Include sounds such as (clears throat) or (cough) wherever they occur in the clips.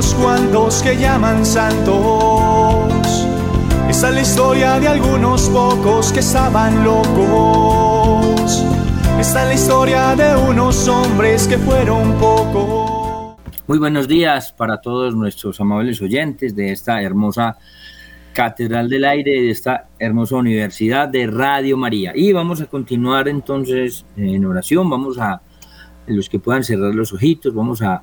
algunos cuantos que llaman santos. Esta es la historia de algunos pocos que estaban locos. Esta es la historia de unos hombres que fueron pocos. Muy buenos días para todos nuestros amables oyentes de esta hermosa Catedral del Aire, de esta hermosa Universidad de Radio María. Y vamos a continuar entonces en oración, vamos a, los que puedan cerrar los ojitos, vamos a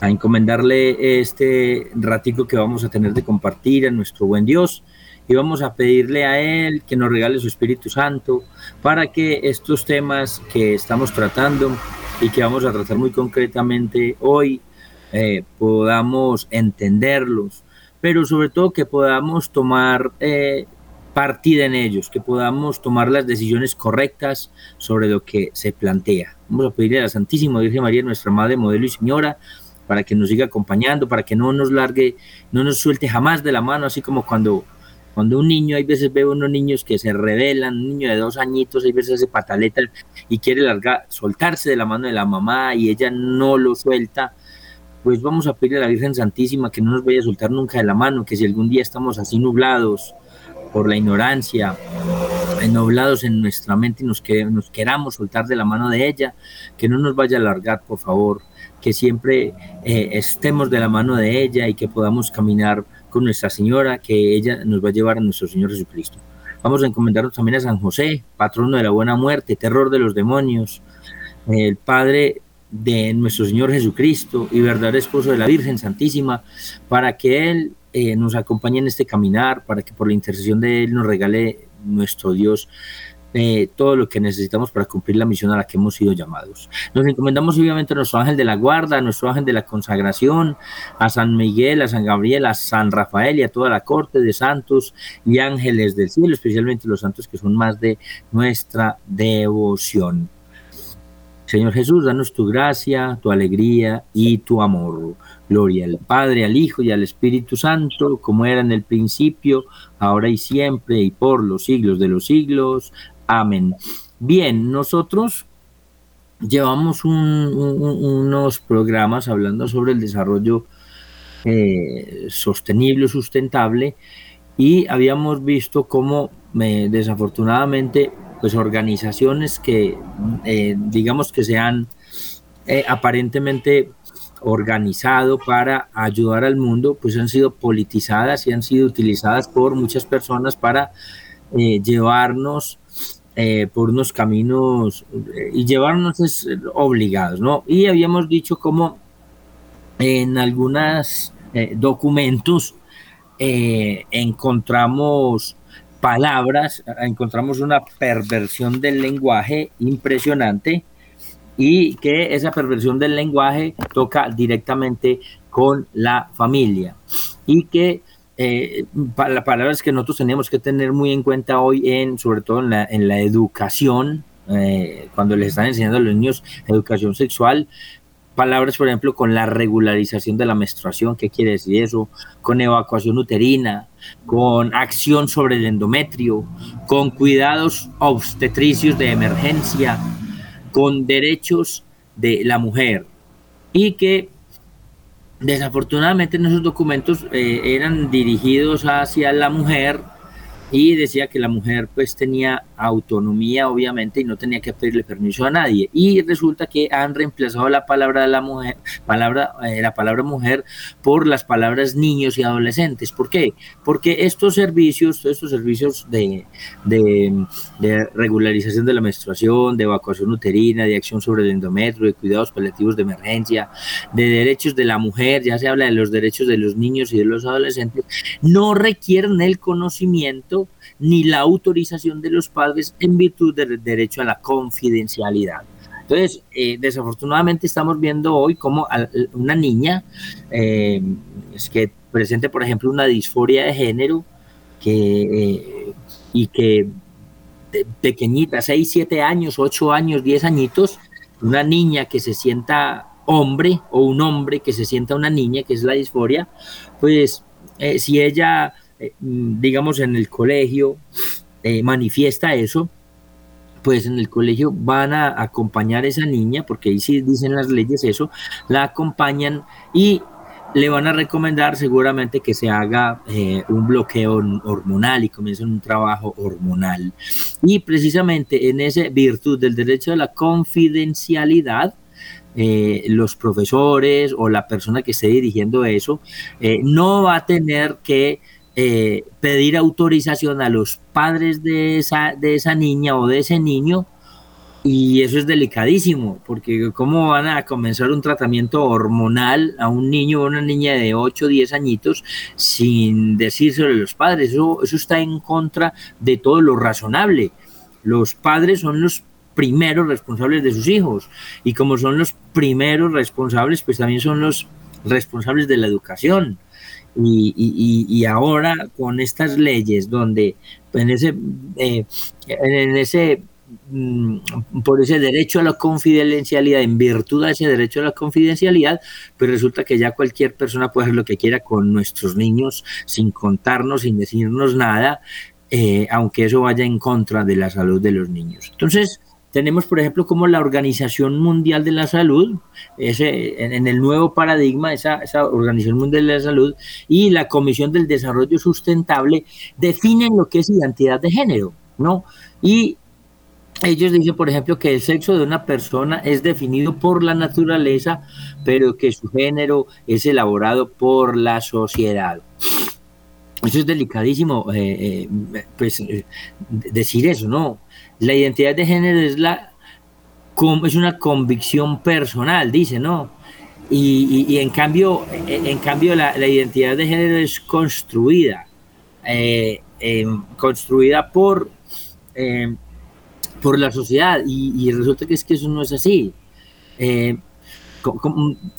a encomendarle este ratico que vamos a tener de compartir a nuestro buen Dios y vamos a pedirle a Él que nos regale su Espíritu Santo para que estos temas que estamos tratando y que vamos a tratar muy concretamente hoy eh, podamos entenderlos, pero sobre todo que podamos tomar eh, partida en ellos, que podamos tomar las decisiones correctas sobre lo que se plantea. Vamos a pedirle a la Santísima Virgen María, nuestra Madre, Modelo y Señora, para que nos siga acompañando, para que no nos largue, no nos suelte jamás de la mano, así como cuando, cuando un niño, hay veces veo unos niños que se rebelan, un niño de dos añitos, hay veces hace pataleta y quiere largar, soltarse de la mano de la mamá y ella no lo suelta, pues vamos a pedirle a la Virgen Santísima que no nos vaya a soltar nunca de la mano, que si algún día estamos así nublados por la ignorancia, ennoblados en nuestra mente y nos, que, nos queramos soltar de la mano de ella, que no nos vaya a largar, por favor, que siempre eh, estemos de la mano de ella y que podamos caminar con Nuestra Señora, que ella nos va a llevar a nuestro Señor Jesucristo. Vamos a encomendarnos también a San José, patrono de la buena muerte, terror de los demonios, el Padre de nuestro Señor Jesucristo y verdadero esposo de la Virgen Santísima, para que Él eh, nos acompañe en este caminar, para que por la intercesión de Él nos regale nuestro Dios eh, todo lo que necesitamos para cumplir la misión a la que hemos sido llamados. Nos encomendamos obviamente a nuestro ángel de la guarda, a nuestro ángel de la consagración, a San Miguel, a San Gabriel, a San Rafael y a toda la corte de santos y ángeles del cielo, especialmente los santos que son más de nuestra devoción. Señor Jesús, danos tu gracia, tu alegría y tu amor. Gloria al Padre, al Hijo y al Espíritu Santo, como era en el principio, ahora y siempre, y por los siglos de los siglos. Amén. Bien, nosotros llevamos unos programas hablando sobre el desarrollo eh, sostenible sustentable y habíamos visto cómo eh, desafortunadamente pues organizaciones que eh, digamos que se han aparentemente organizado para ayudar al mundo, pues han sido politizadas y han sido utilizadas por muchas personas para llevarnos eh, por unos caminos eh, y llevarnos obligados, ¿no? Y habíamos dicho como en algunos eh, documentos encontramos palabras, encontramos una perversión del lenguaje impresionante y que esa perversión del lenguaje toca directamente con la familia y que eh, palabras que nosotros tenemos que tener muy en cuenta hoy, en, sobre todo en la, en la educación, eh, cuando les están enseñando a los niños educación sexual, palabras, por ejemplo, con la regularización de la menstruación, ¿qué quiere decir eso? Con evacuación uterina, con acción sobre el endometrio, con cuidados obstetricios de emergencia, con derechos de la mujer y que Desafortunadamente en esos documentos eh, eran dirigidos hacia la mujer y decía que la mujer pues tenía autonomía obviamente y no tenía que pedirle permiso a nadie y resulta que han reemplazado la palabra de la mujer palabra eh, la palabra mujer por las palabras niños y adolescentes ¿por qué? porque estos servicios estos servicios de regularización de la menstruación de evacuación uterina de acción sobre el endometrio de cuidados paliativos de emergencia de derechos de la mujer ya se habla de los derechos de los niños y de los adolescentes no requieren el conocimiento ni la autorización de los padres en virtud del derecho a la confidencialidad. Entonces, eh, desafortunadamente estamos viendo hoy como una niña eh, que presente, por ejemplo, una disforia de género que, eh, y que pequeñita, 6, 7 años, 8 años, 10 añitos, una niña que se sienta hombre o un hombre que se sienta una niña, que es la disforia, pues si ella eh, digamos, en el colegio, eh, manifiesta eso, pues en el colegio van a acompañar a esa niña, porque ahí sí dicen las leyes eso, la acompañan y le van a recomendar seguramente que se haga eh, un bloqueo hormonal y comiencen un trabajo hormonal. Y precisamente en esa virtud del derecho a la confidencialidad, los profesores o la persona que esté dirigiendo eso no va a tener que pedir autorización a los padres de esa, de esa niña o de ese niño y eso es delicadísimo, porque ¿cómo van a comenzar un tratamiento hormonal a un niño o una niña de 8 o 10 añitos sin decírselo a los padres? Eso, eso está en contra de todo lo razonable. Los padres son los primeros responsables de sus hijos y como son los primeros responsables, pues también son los responsables de la educación. Y, y, y ahora con estas leyes donde en ese, eh, en ese Mm, por ese derecho a la confidencialidad, en virtud de ese derecho a la confidencialidad, pues resulta que ya cualquier persona puede hacer lo que quiera con nuestros niños sin contarnos, sin decirnos nada, eh, aunque eso vaya en contra de la salud de los niños. Entonces, tenemos, por ejemplo, como la Organización Mundial de la Salud, ese, en, el nuevo paradigma, esa, esa, Organización Mundial de la Salud y la Comisión del Desarrollo Sustentable definen lo que es identidad de género, ¿no? Y ellos dicen, por ejemplo, que el sexo de una persona es definido por la naturaleza, pero que su género es elaborado por la sociedad. Eso es delicadísimo, eh, eh, pues eh, decir eso, ¿no? La identidad de género es la es una convicción personal, dice, ¿no? Y, en cambio, en cambio la, identidad de género es construida, construida por por la sociedad y, resulta que es que eso no es así. Eh,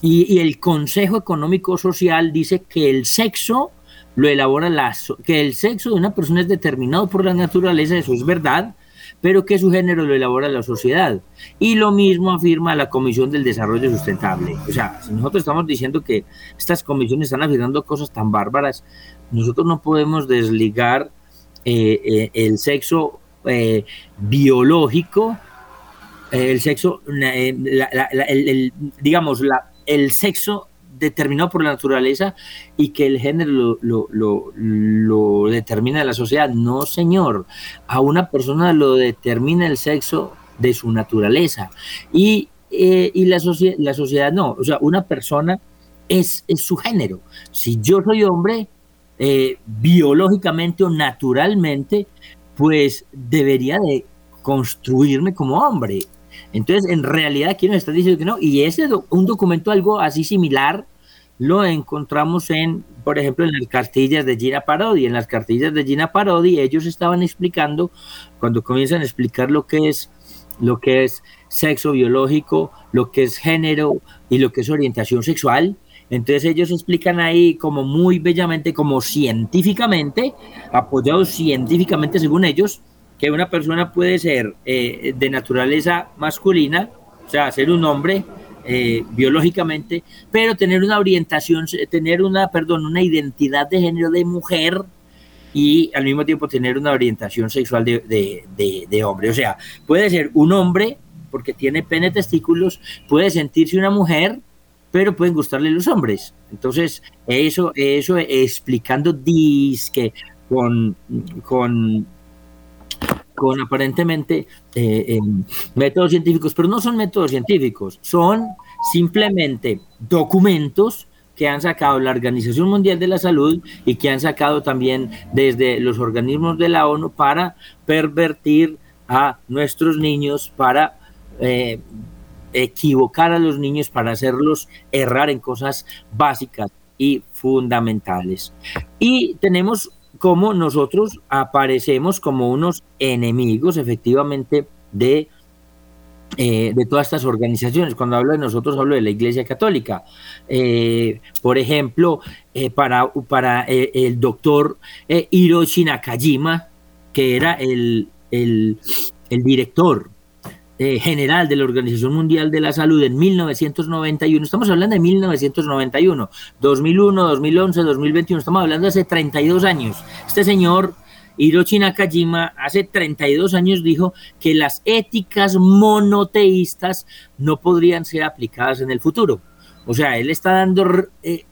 y, el Consejo Económico Social dice que el sexo lo elabora la que el sexo de una persona es determinado por la naturaleza, eso es verdad, pero que su género lo elabora la sociedad. Y lo mismo afirma la Comisión del Desarrollo Sustentable. O sea, si nosotros estamos diciendo que estas comisiones están afirmando cosas tan bárbaras, nosotros no podemos desligar eh, eh, el sexo eh, biológico, el sexo, eh, el, digamos, la, el sexo determinado por la naturaleza y que el género lo, lo, determina la sociedad. No, señor. A una persona lo determina el sexo de su naturaleza. Y, eh, y la, la sociedad no. O sea, una persona es, su género. Si yo soy hombre, biológicamente o naturalmente, pues debería de construirme como hombre. Entonces, en realidad, aquí nos está diciendo que no. Y ese un documento algo así similar lo encontramos en, por ejemplo, en las cartillas de Gina Parodi. En las cartillas de Gina Parodi, ellos estaban explicando, cuando comienzan a explicar lo que es, lo que es sexo biológico, lo que es género y lo que es orientación sexual, entonces ellos explican ahí como muy bellamente, como científicamente, apoyados científicamente según ellos, que una persona puede ser eh, de naturaleza masculina, o sea, ser un hombre eh, biológicamente, pero tener una orientación, tener una, perdón, una identidad de género de mujer y al mismo tiempo tener una orientación sexual de, de hombre. O sea, puede ser un hombre porque tiene pene testículos, puede sentirse una mujer pero pueden gustarle los hombres. Entonces, eso, eso explicando disque con, con, con aparentemente eh, em, métodos científicos, pero no son métodos científicos, son simplemente documentos que han sacado la Organización Mundial de la Salud y que han sacado también desde los organismos de la ONU para pervertir a nuestros niños, para eh, equivocar a los niños para hacerlos errar en cosas básicas y fundamentales. Y tenemos como nosotros aparecemos como unos enemigos efectivamente de, eh, de todas estas organizaciones. Cuando hablo de nosotros hablo de la Iglesia Católica. Eh, por ejemplo, eh, para, para el doctor Hiroshi Nakajima, que era el, el director eh, general de la Organización Mundial de la Salud en 1991, estamos hablando de 1991, 2001, 2011, 2021, estamos hablando de hace 32 años. Este señor Hiroshi Nakajima hace 32 años dijo que las éticas monoteístas no podrían ser aplicadas en el futuro. O sea, él está dando, eh,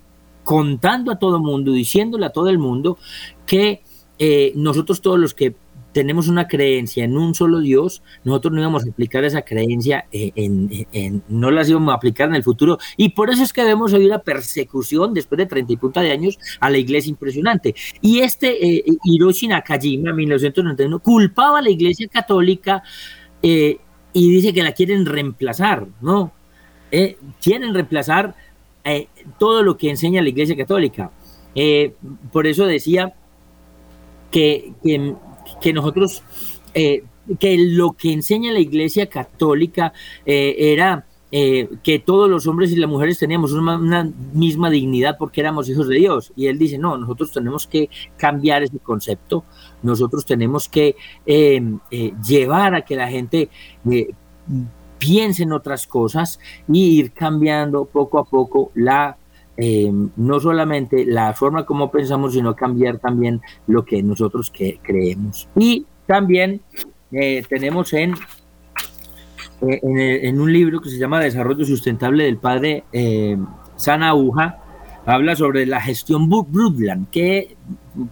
contando a todo el mundo, diciéndole a todo el mundo que eh, nosotros todos los que tenemos una creencia en un solo Dios, nosotros no íbamos a aplicar esa creencia, eh, en, no las íbamos a aplicar en el futuro. Y por eso es que debemos oír la persecución después de 30 y punta de años a la iglesia impresionante. Y este eh, Hiroshi Nakajima, en 1991, culpaba a la iglesia católica eh, y dice que la quieren reemplazar, ¿no? quieren reemplazar todo lo que enseña la iglesia católica. por eso decía que que nosotros, eh, que lo que enseña la Iglesia Católica eh, era eh, que todos los hombres y las mujeres teníamos una, misma dignidad porque éramos hijos de Dios. Y él dice, no, nosotros tenemos que cambiar ese concepto, nosotros tenemos que llevar a que la gente piense en otras cosas y ir cambiando poco a poco la eh, no solamente la forma como pensamos, sino cambiar también lo que nosotros creemos. Y también eh, tenemos en, eh, en, un libro que se llama Desarrollo Sustentable del padre Sana Aguja, habla sobre la gestión Brundtland. Que,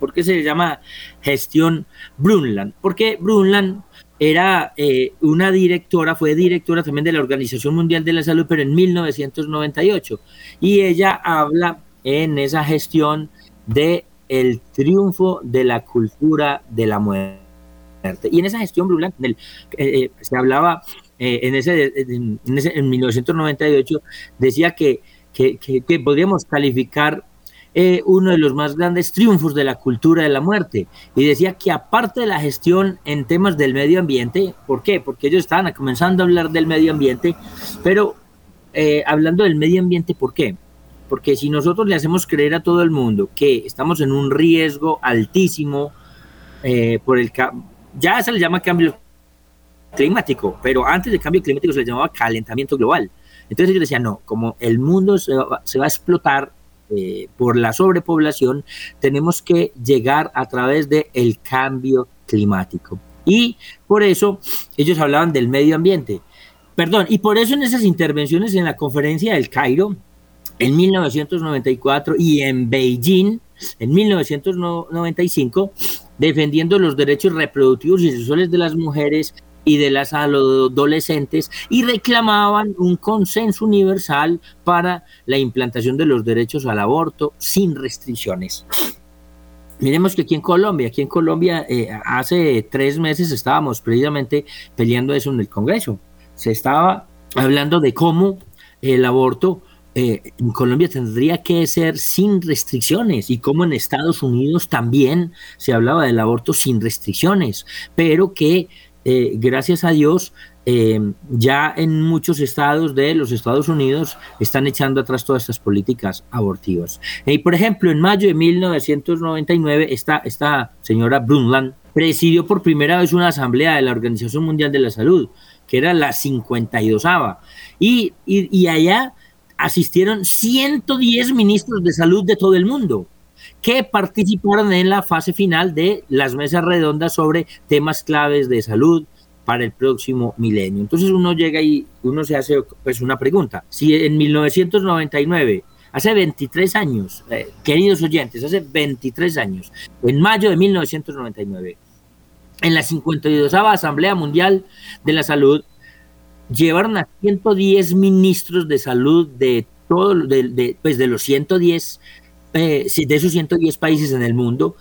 ¿Por qué se llama gestión Brundtland? Porque Brundtland era eh, una directora, fue directora también de la Organización Mundial de la Salud, pero en 1998. Y ella habla en esa gestión de el triunfo de la cultura de la muerte. Y en esa gestión, Bruland, eh, eh, se hablaba en, ese, en, en 1998, decía que, que, que podríamos calificar eh, uno de los más grandes triunfos de la cultura de la muerte. Y decía que aparte de la gestión en temas del medio ambiente, ¿por qué? Porque ellos estaban comenzando a hablar del medio ambiente, pero eh, hablando del medio ambiente, ¿por qué? Porque si nosotros le hacemos creer a todo el mundo que estamos en un riesgo altísimo eh, por el ya se le llama cambio climático, pero antes del cambio climático se le llamaba calentamiento global. Entonces ellos decían, no, como el mundo se va a explotar eh, por la sobrepoblación, tenemos que llegar a través del el cambio climático. Y por eso ellos hablaban del medio ambiente. Perdón, y por eso en esas intervenciones en la conferencia del Cairo, en 1994 y en Beijing, en 1995, defendiendo los derechos reproductivos y sexuales de las mujeres y de las adolescentes y reclamaban un consenso universal para la implantación de los derechos al aborto sin restricciones. Miremos que aquí en Colombia, aquí en Colombia eh, hace tres meses estábamos precisamente peleando eso en el Congreso. Se estaba hablando de cómo el aborto eh, en Colombia tendría que ser sin restricciones y cómo en Estados Unidos también se hablaba del aborto sin restricciones, pero que eh, gracias a Dios, eh, ya en muchos estados de los Estados Unidos están echando atrás todas estas políticas abortivas. Y por ejemplo, en mayo de 1999, esta, esta señora Brundtland presidió por primera vez una asamblea de la Organización Mundial de la Salud, que era la 52ava, y, y, y allá asistieron 110 ministros de salud de todo el mundo que participaron en la fase final de las mesas redondas sobre temas claves de salud para el próximo milenio. Entonces uno llega y uno se hace pues una pregunta. Si en 1999 hace 23 años, eh, queridos oyentes, hace 23 años, en mayo de 1999, en la 52 Asamblea Mundial de la Salud, llevaron a 110 ministros de salud de todos, de, pues de los 110 eh, de esos 110 países en el mundo,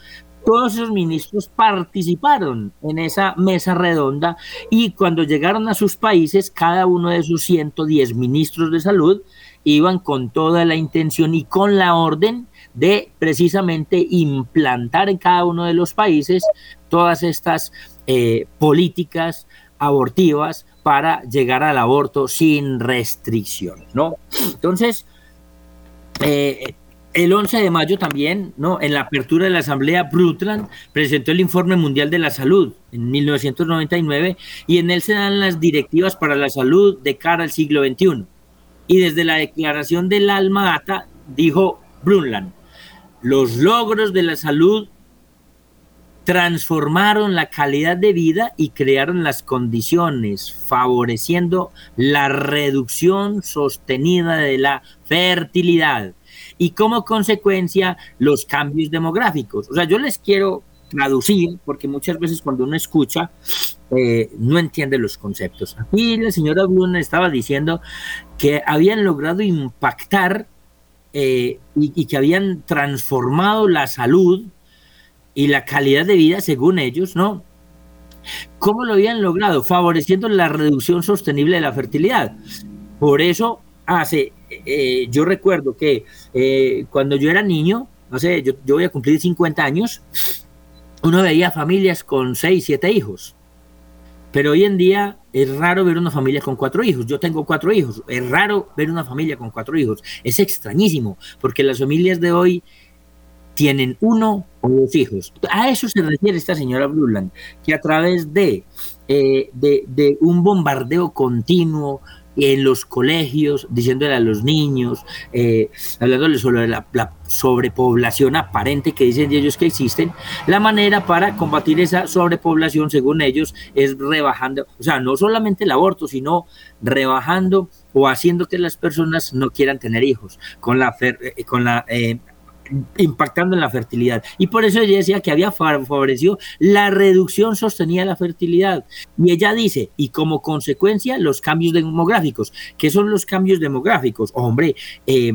todos esos ministros participaron en esa mesa redonda y cuando llegaron a sus países, cada uno de esos 110 ministros de salud iban con toda la intención y con la orden de precisamente implantar en cada uno de los países todas estas eh, políticas abortivas para llegar al aborto sin restricciones, ¿no? Entonces, eh, el 11 de mayo también, ¿no? en la apertura de la Asamblea, Brundtland presentó el Informe Mundial de la Salud en 1999 y en él se dan las directivas para la salud de cara al siglo XXI. Y desde la declaración del Alma Ata dijo Brundtland, los logros de la salud transformaron la calidad de vida y crearon las condiciones favoreciendo la reducción sostenida de la fertilidad y como consecuencia los cambios demográficos. O sea, yo les quiero traducir porque muchas veces cuando uno escucha eh, no entiende los conceptos. Aquí la señora Blum estaba diciendo que habían logrado impactar eh, y, que habían transformado la salud y la calidad de vida según ellos, ¿no? ¿Cómo lo habían logrado? Favoreciendo la reducción sostenible de la fertilidad. Por eso hace, eh, yo recuerdo que eh, cuando yo era niño, no sé, yo, yo voy a cumplir 50 años, uno veía familias con 6, 7 hijos. Pero hoy en día es raro ver una familia con cuatro hijos. Yo tengo cuatro hijos. Es raro ver una familia con cuatro hijos. Es extrañísimo, porque las familias de hoy tienen uno o dos hijos. A eso se refiere esta señora Bluland, que a través de, eh, de, de un bombardeo continuo, en los colegios, diciéndole a los niños, eh, hablándoles sobre la, sobrepoblación aparente que dicen ellos que existen, la manera para combatir esa sobrepoblación, según ellos, es rebajando, o sea, no solamente el aborto, sino rebajando o haciendo que las personas no quieran tener hijos, con la, eh, con la eh, impactando en la fertilidad. Y por eso ella decía que había favorecido la reducción sostenida de la fertilidad. Y ella dice, y como consecuencia, los cambios demográficos. ¿Qué son los cambios demográficos? Hombre, eh,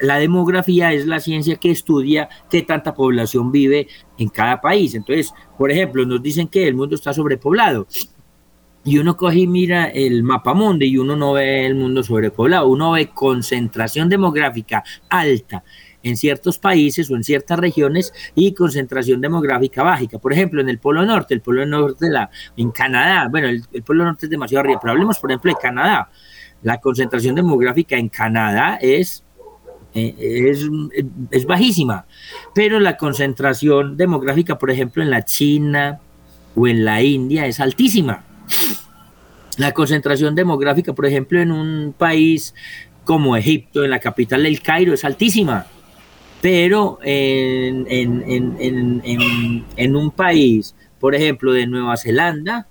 la demografía es la ciencia que estudia qué tanta población vive en cada país. Entonces, por ejemplo, nos dicen que el mundo está sobrepoblado. Y uno coge y mira el mapa mundo y uno no ve el mundo sobrepoblado, uno ve concentración demográfica alta en ciertos países o en ciertas regiones y concentración demográfica básica. Por ejemplo, en el Polo Norte, el Polo Norte de la, en Canadá, bueno, el, Polo Norte es demasiado arriba, pero hablemos, por ejemplo, de Canadá. La concentración demográfica en Canadá eh, es, es bajísima, pero la concentración demográfica, por ejemplo, en la China o en la India es altísima. La concentración demográfica, por ejemplo, en un país como Egipto, en la capital del Cairo, es altísima pero en, en, un país, por ejemplo, de Nueva Zelanda,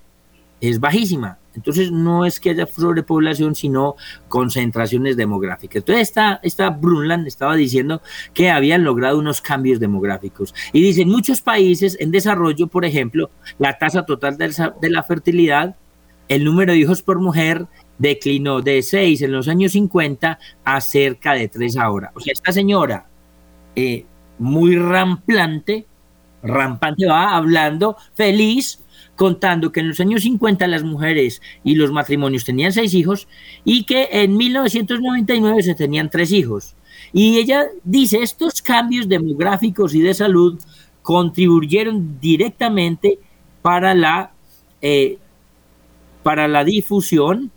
es bajísima. Entonces no es que haya sobrepoblación, sino concentraciones demográficas. Entonces esta, esta Brunland estaba diciendo que habían logrado unos cambios demográficos. Y dice, en muchos países en desarrollo, por ejemplo, la tasa total de la fertilidad, el número de hijos por mujer declinó de 6 en los años 50 a cerca de 3 ahora. O sea, esta señora eh, muy ramplante, rampante va hablando, feliz, contando que en los años 50 las mujeres y los matrimonios tenían seis hijos y que en 1999 se tenían tres hijos. Y ella dice, estos cambios demográficos y de salud contribuyeron directamente para la, eh, para la difusión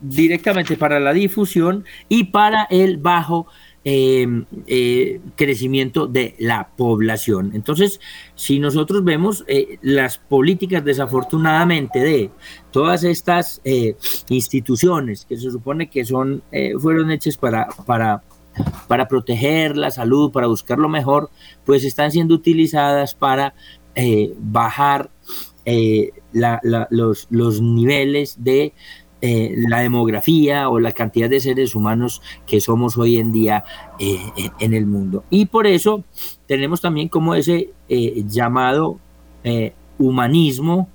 directamente para la difusión y para el bajo em, eh, crecimiento de la población. Entonces, si nosotros vemos eh, las políticas desafortunadamente de todas estas eh, instituciones que se supone que son, fueron hechas para, para, para proteger la salud, para buscar lo mejor, pues están siendo utilizadas para bajar los, los niveles de eh, la demografía o la cantidad de seres humanos que somos hoy en día eh, en el mundo. Y por eso tenemos también como ese eh, llamado humanismo,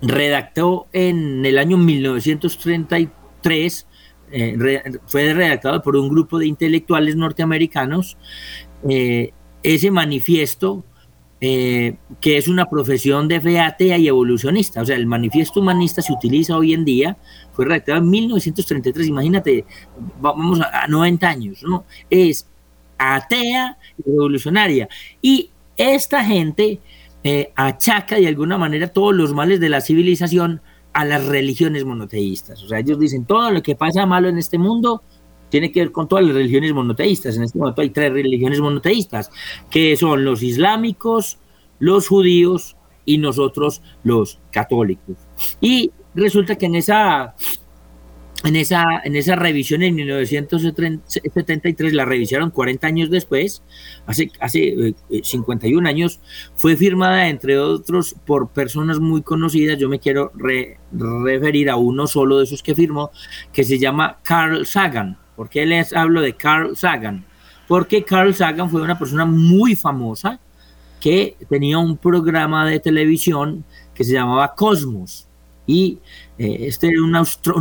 redactó en el año 1933, fue redactado por un grupo de intelectuales norteamericanos, ese manifiesto eh, que es una profesión de fe atea y evolucionista. O sea, el manifiesto humanista se utiliza hoy en día, fue redactado en 1933, imagínate, vamos a, 90 años, ¿no? Es atea y evolucionaria. Y esta gente eh, achaca de alguna manera todos los males de la civilización a las religiones monoteístas. O sea, ellos dicen, todo lo que pasa malo en este mundo tiene que ver con todas las religiones monoteístas. En este momento hay tres religiones monoteístas, que son los islámicos, los judíos y nosotros los católicos. Y resulta que en esa en esa, en esa revisión en 1973, la revisaron 40 años después, hace, hace 51 eh, años, fue firmada entre otros por personas muy conocidas, yo me quiero referir a uno solo de esos que firmó, que se llama Carl Sagan. ¿Por qué les hablo de Carl Sagan? Porque Carl Sagan fue una persona muy famosa que tenía un programa de televisión que se llamaba Cosmos y eh, este era un,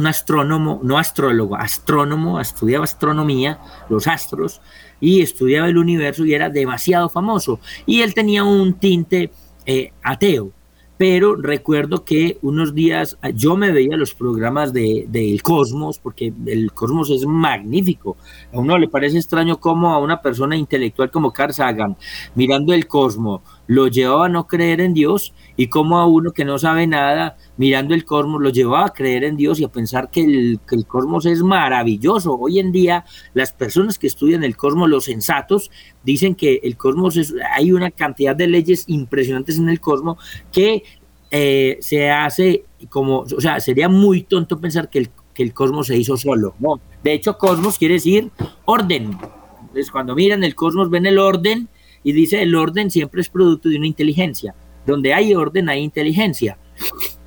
astrónomo, no astrólogo, astrónomo, estudiaba astronomía, los astros, y estudiaba el universo y era demasiado famoso. Y él tenía un tinte eh, ateo pero recuerdo que unos días yo me veía los programas del de, Cosmos, porque el Cosmos es magnífico. A uno le parece extraño cómo a una persona intelectual como Carl Sagan, mirando el Cosmos, lo llevaba a no creer en Dios y cómo a uno que no sabe nada, mirando el cosmos, lo llevaba a creer en Dios y a pensar que el, que el, cosmos es maravilloso. Hoy en día, las personas que estudian el cosmos, los sensatos, dicen que el cosmos es, hay una cantidad de leyes impresionantes en el cosmos que eh, se hace como, o sea, sería muy tonto pensar que el, que el cosmos se hizo solo. No, de hecho, cosmos quiere decir orden. Entonces, cuando miran el cosmos, ven el orden y dice el orden siempre es producto de una inteligencia. Donde hay orden, hay inteligencia.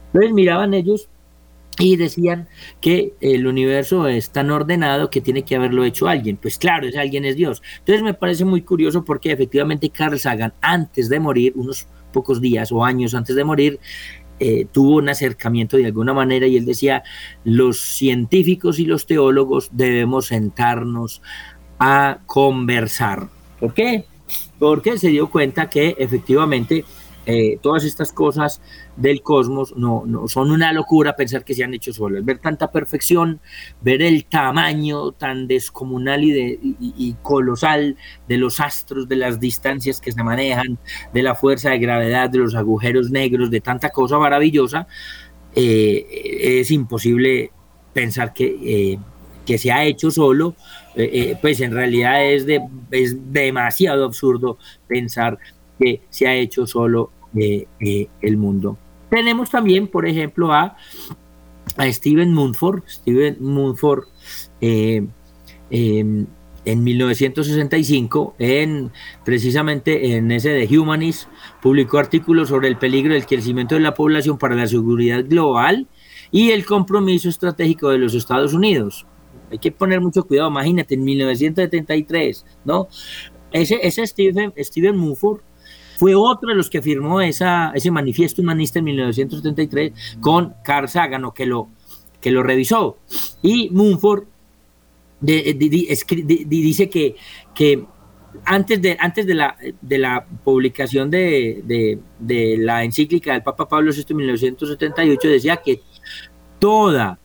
Entonces miraban ellos y decían que el universo es tan ordenado que tiene que haberlo hecho alguien. Pues claro, ese alguien es Dios. Entonces me parece muy curioso porque efectivamente Carl Sagan, antes de morir, unos pocos días o años antes de morir, eh, tuvo un acercamiento de alguna manera y él decía, los científicos y los teólogos debemos sentarnos a conversar. ¿Por qué? Porque se dio cuenta que efectivamente eh, todas estas cosas del cosmos no, no, son una locura pensar que se han hecho solas. Ver tanta perfección, ver el tamaño tan descomunal y, de, y, colosal de los astros, de las distancias que se manejan, de la fuerza de gravedad, de los agujeros negros, de tanta cosa maravillosa, eh, es imposible pensar que, eh, que se ha hecho solo. pues en realidad es, de, es demasiado absurdo pensar que se ha hecho solo eh, eh, el mundo. Tenemos también, por ejemplo, a, a Steven Munford. Steven Munford eh, em, en 1965, en, precisamente en ese de Humanist, publicó artículos sobre el peligro del crecimiento de la población para la seguridad global y el compromiso estratégico de los Estados Unidos. Hay que poner mucho cuidado, imagínate, en 1973, ¿no? Ese, ese Steven, Steven Mumford fue otro de los que firmó ese manifiesto humanista en 1973 con Carl Sagan, que lo, que lo revisó. Y Mumford dice que, antes de, antes de, la, de la publicación de, de, la encíclica del Papa Pablo VI en 1978 decía que toda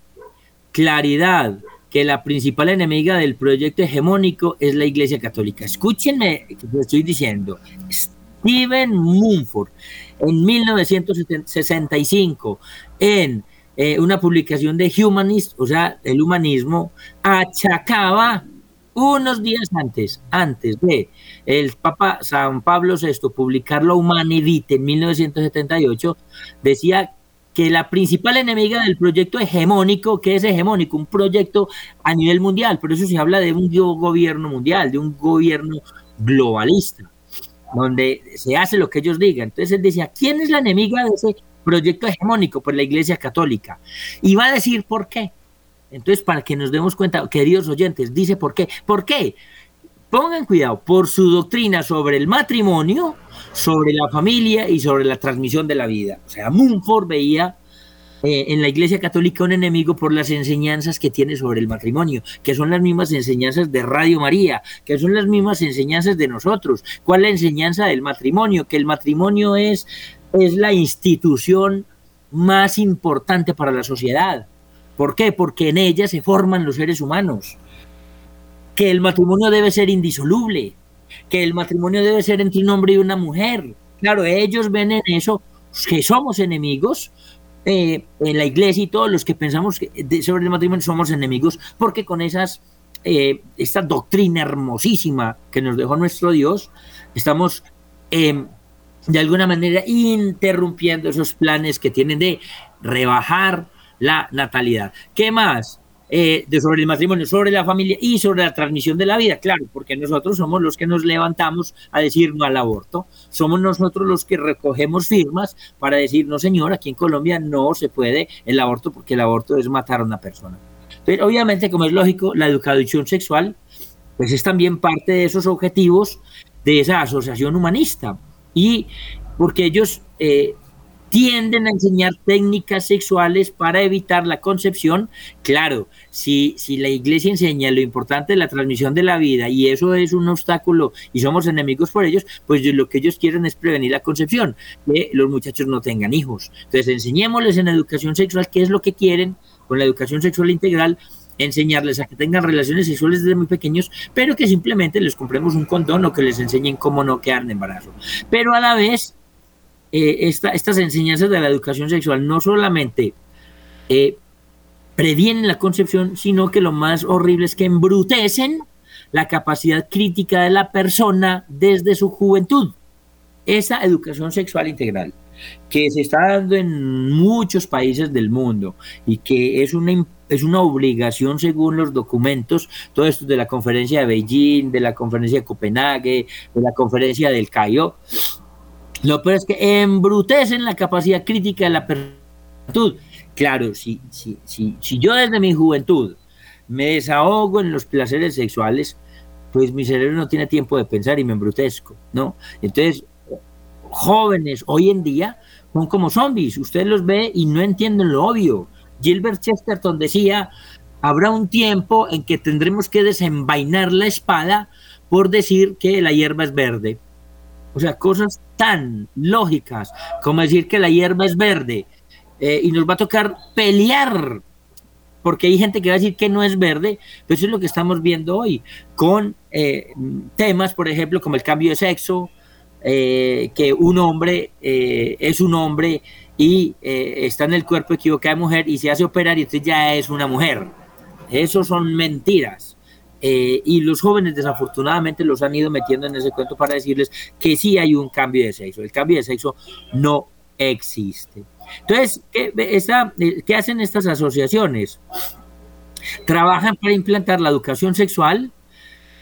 claridad que la principal enemiga del proyecto hegemónico es la Iglesia Católica. Escúchenme lo que estoy diciendo. Steven Mumford en 1965 en eh, una publicación de Humanist, o sea, el humanismo, achacaba unos días antes, antes de el Papa San Pablo VI publicar la Humanidad en 1978, decía que la principal enemiga del proyecto hegemónico, que es hegemónico, un proyecto a nivel mundial, por eso se habla de un gobierno mundial, de un gobierno globalista donde se hace lo que ellos digan. Entonces él decía, ¿quién es la enemiga de ese proyecto hegemónico? Pues la Iglesia Católica. Y va a decir por qué. Entonces, para que nos demos cuenta, queridos oyentes, dice por qué. ¿Por qué? Pongan cuidado por su doctrina sobre el matrimonio, sobre la familia y sobre la transmisión de la vida. O sea, Mumford veía eh, en la Iglesia Católica un enemigo por las enseñanzas que tiene sobre el matrimonio, que son las mismas enseñanzas de Radio María, que son las mismas enseñanzas de nosotros. ¿Cuál es la enseñanza del matrimonio? Que el matrimonio es, es la institución más importante para la sociedad. ¿Por qué? Porque en ella se forman los seres humanos. Que el matrimonio debe ser indisoluble, que el matrimonio debe ser entre un hombre y una mujer. Claro, ellos ven en eso que somos enemigos, eh, en la iglesia y todos los que pensamos sobre el matrimonio somos enemigos, porque con esas, eh, esta doctrina hermosísima que nos dejó nuestro Dios, estamos em, de alguna manera interrumpiendo esos planes que tienen de rebajar la natalidad. ¿Qué más? Eh, de sobre el matrimonio, sobre la familia y sobre la transmisión de la vida, claro, porque nosotros somos los que nos levantamos a decir no al aborto, somos nosotros los que recogemos firmas para decir no señor, aquí en Colombia no se puede el aborto porque el aborto es matar a una persona. Pero obviamente, como es lógico, la educación sexual pues es también parte de esos objetivos de esa asociación humanista. Y porque ellos eh, tienden a enseñar técnicas sexuales para evitar la concepción. Claro, si, si la iglesia enseña lo importante de la transmisión de la vida y eso es un obstáculo y somos enemigos por ellos, pues lo que ellos quieren es prevenir la concepción, que los muchachos no tengan hijos. Entonces enseñémosles en educación sexual qué es lo que quieren con la educación sexual integral enseñarles a que tengan relaciones sexuales desde muy pequeños, pero que simplemente les compremos un condón o que les enseñen cómo no quedar en embarazo. Pero a la vez eh, estas enseñanzas de la educación sexual no solamente eh, previenen la concepción, sino que lo más horrible es que embrutecen la capacidad crítica de la persona desde su juventud. Esa educación sexual integral que se está dando en muchos países del mundo y que es una, es una obligación según los documentos, todo esto de la conferencia de Beijing, de la conferencia de Copenhague, de la conferencia del Cayo, lo peor es que embrutecen la capacidad crítica de la juventud. Claro, si, si, si, si yo desde mi juventud me desahogo en los placeres sexuales, pues mi cerebro no tiene tiempo de pensar y me embrutezco, ¿no? Entonces, jóvenes hoy en día son como zombies, usted los ve y no entienden lo obvio. Gilbert Chesterton decía, habrá un tiempo en que tendremos que desenvainar la espada por decir que la hierba es verde. O sea, cosas tan lógicas como decir que la hierba es verde eh, y nos va a tocar pelear porque hay gente que va a decir que no es verde, pero eso es lo que estamos viendo hoy con eh, temas, por ejemplo, como el cambio de sexo, eh, que un hombre es un hombre y está en el cuerpo equivocado de mujer y se hace operar y entonces ya es una mujer. Eso son mentiras. Eh, y los jóvenes desafortunadamente los han ido metiendo en ese cuento para decirles que sí hay un cambio de sexo. El cambio de sexo no existe. Entonces, ¿qué, eh, ¿qué hacen estas asociaciones? Trabajan para implantar la educación sexual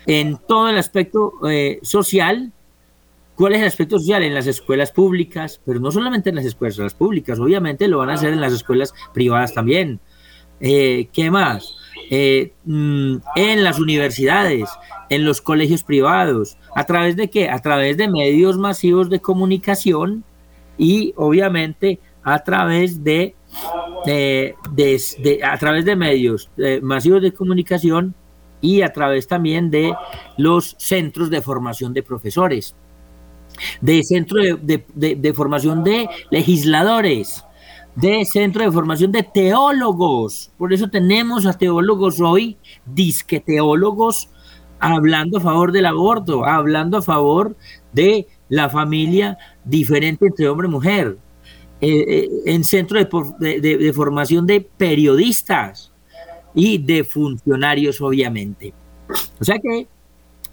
en todo el aspecto eh, social. ¿Cuál es el aspecto social? En las escuelas públicas, pero no solamente en las escuelas públicas, obviamente lo van a hacer en las escuelas privadas también. ¿Qué más? Eh, mm, en las universidades, en los colegios privados. ¿A través de qué? A través de medios masivos de comunicación y obviamente a través de, a través de medios eh, masivos de comunicación y a través también de los centros de formación de profesores, de centro de formación de legisladores, de Centro de Formación de Teólogos. Por eso tenemos a teólogos hoy, disque teólogos, hablando a favor del aborto, hablando a favor de la familia diferente entre hombre y mujer. Eh, eh, en centro de, formación de periodistas y de funcionarios, obviamente. O sea que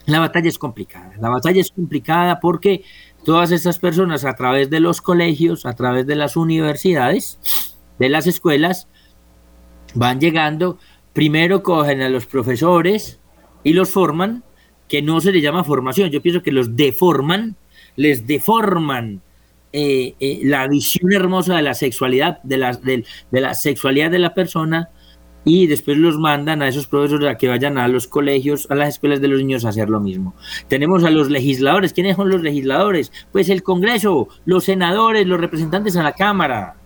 la batalla es complicada. La batalla es complicada porque todas estas personas a través de los colegios, a través de las universidades, de las escuelas, van llegando, primero cogen a los profesores y los forman, que no se les llama formación, yo pienso que los deforman, les deforman eh, eh, la visión hermosa de la sexualidad, de la, de la sexualidad de la persona, y después los mandan a esos profesores a que vayan a los colegios, a las escuelas de los niños a hacer lo mismo. Tenemos a los legisladores. ¿Quiénes son los legisladores? Pues el Congreso, los senadores, los representantes a la Cámara.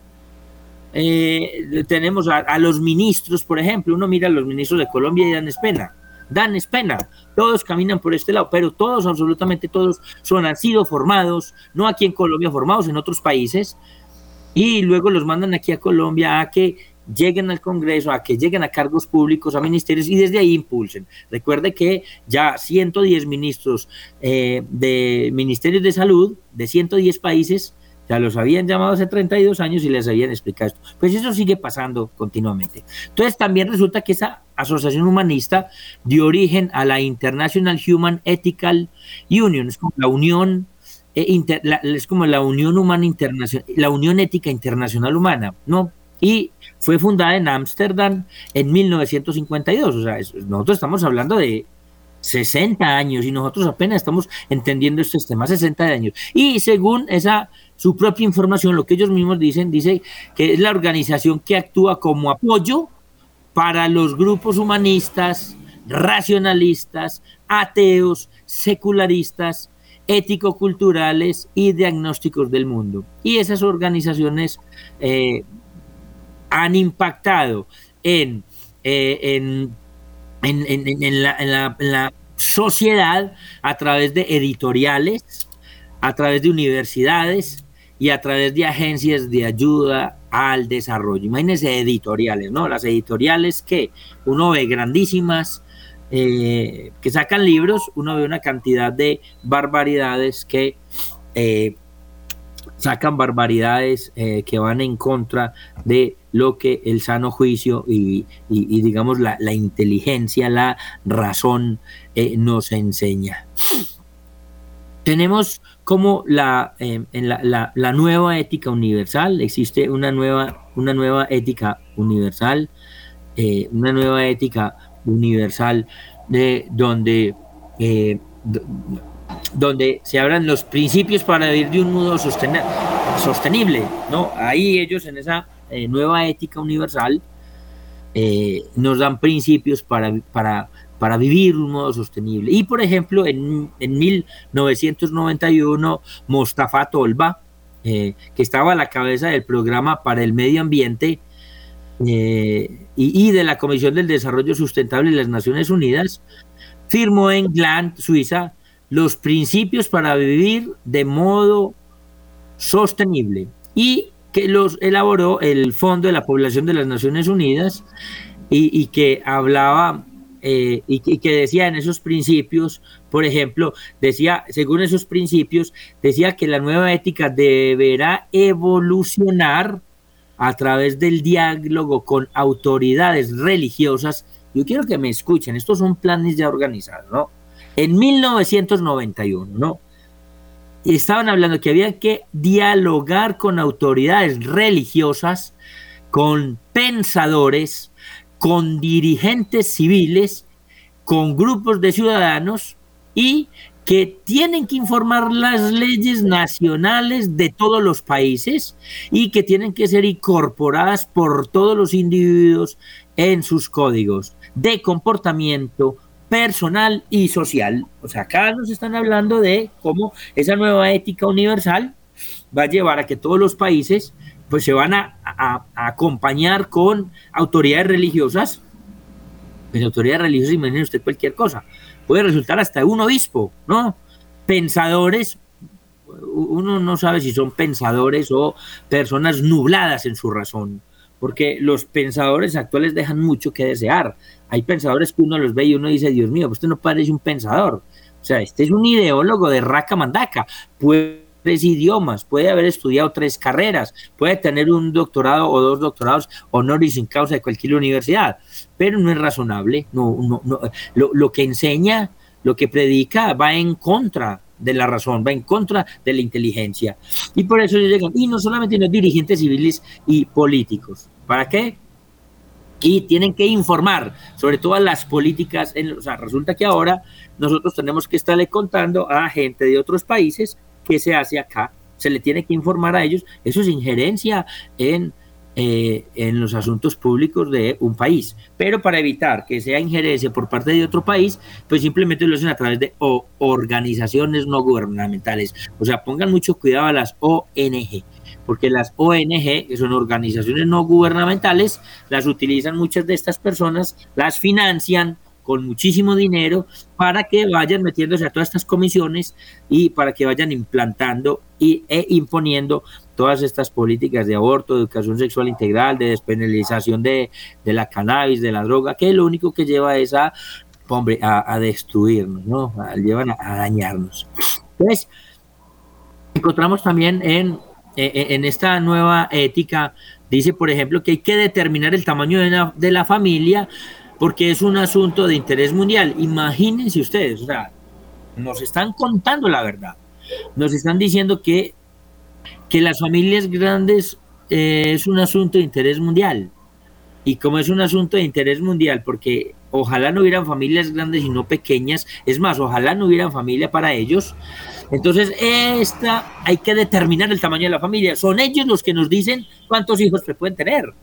Eh, tenemos a, los ministros, por ejemplo. Uno mira a los ministros de Colombia y dan pena. Dan pena. Todos caminan por este lado, pero todos, absolutamente todos, son, han sido formados, no aquí en Colombia, formados en otros países, y luego los mandan aquí a Colombia a que lleguen al Congreso, a que lleguen a cargos públicos, a ministerios y desde ahí impulsen. Recuerde que ya 110 ministros eh, de ministerios de salud de 110 países ya los habían llamado hace 32 años y les habían explicado esto. Pues eso sigue pasando continuamente. Entonces también resulta que esa asociación humanista dio origen a la International Human Ethical Union, es como la Unión eh, es como la Unión Humana Internacional, la Unión Ética Internacional Humana, ¿no? Y fue fundada en Ámsterdam en 1952. O sea, nosotros estamos hablando de 60 años y nosotros apenas estamos entendiendo estos temas, 60 años. Y según esa su propia información, lo que ellos mismos dicen, dice que es la organización que actúa como apoyo para los grupos humanistas, racionalistas, ateos, secularistas, ético-culturales y diagnósticos del mundo. Y esas organizaciones eh, han impactado en, eh, en, la, sociedad a través de editoriales, a través de universidades y a través de agencias de ayuda al desarrollo. Imagínense editoriales, ¿no? Las editoriales que uno ve grandísimas, eh, que sacan libros, uno ve una cantidad de barbaridades que eh, sacan barbaridades eh, que van en contra de lo que el sano juicio y, digamos la, inteligencia, la razón nos enseña. Tenemos como la, en la, la, nueva ética universal, existe una nueva, una nueva ética universal, una nueva ética universal de donde, eh, donde se hablan los principios para vivir de un modo sostenible. ¿no? Ahí ellos en esa eh, nueva ética universal eh, nos dan principios para, para, para vivir un modo sostenible. Y por ejemplo, en, en 1991, Mostafa Tolba, que estaba a la cabeza del programa para el medio ambiente, eh, y, de la Comisión del Desarrollo Sustentable de las Naciones Unidas, firmó en Gland, Suiza, los principios para vivir de modo sostenible y que los elaboró el Fondo de la Población de las Naciones Unidas y, que hablaba eh, y, que decía en esos principios, por ejemplo, decía, según esos principios, decía que la nueva ética deberá evolucionar a través del diálogo con autoridades religiosas. Yo quiero que me escuchen, estos son planes ya organizados, ¿no? En 1991, ¿no? Estaban hablando que había que dialogar con autoridades religiosas, con pensadores, con dirigentes civiles, con grupos de ciudadanos y que tienen que informar las leyes nacionales de todos los países y que tienen que ser incorporadas por todos los individuos en sus códigos de comportamiento personal y social. O sea, acá nos están hablando de cómo esa nueva ética universal va a llevar a que todos los países pues se van a, acompañar con autoridades religiosas. Pues autoridades religiosas, imaginen usted cualquier cosa puede resultar hasta un obispo, ¿no? Pensadores, uno no sabe si son pensadores o personas nubladas en su razón, porque los pensadores actuales dejan mucho que desear. Hay pensadores que uno los ve y uno dice, Dios mío, usted no parece un pensador. O sea, este es un ideólogo de raca mandaca. Puede tres idiomas, puede haber estudiado tres carreras, puede tener un doctorado o dos doctorados honoris en causa de cualquier universidad, pero no es razonable. No, no, no. Lo, lo que enseña, lo que predica, va en contra de la razón, va en contra de la inteligencia. Y por eso llegan, y no solamente los dirigentes civiles y políticos. ¿Para qué? y tienen que informar sobre todas las políticas. En, o sea, resulta que ahora nosotros tenemos que estarle contando a gente de otros países qué se hace acá, se le tiene que informar a ellos, eso es injerencia en, eh, en los asuntos públicos de un país. Pero para evitar que sea injerencia por parte de otro país, pues simplemente lo hacen a través de organizaciones no gubernamentales. O sea, pongan mucho cuidado a las ONG, porque las ONG, que son organizaciones no gubernamentales, las utilizan muchas de estas personas, las financian, con muchísimo dinero para que vayan metiéndose a todas estas comisiones y para que vayan implantando y, e imponiendo todas estas políticas de aborto, de educación sexual integral, de despenalización de, la cannabis, de la droga, que lo único que lleva es a, hombre, a, destruirnos, ¿no? llevan a, dañarnos. Entonces, encontramos también en, en esta nueva ética, dice, por ejemplo, que hay que determinar el tamaño de de la familia porque es un asunto de interés mundial. Imagínense ustedes, o sea, nos están contando la verdad. Nos están diciendo que, que las familias grandes eh, es un asunto de interés mundial. Y como es un asunto de interés mundial, porque ojalá no hubieran familias grandes y no pequeñas, es más, ojalá no hubieran familia para ellos, entonces esta hay que determinar el tamaño de la familia. Son ellos los que nos dicen cuántos hijos se pueden tener.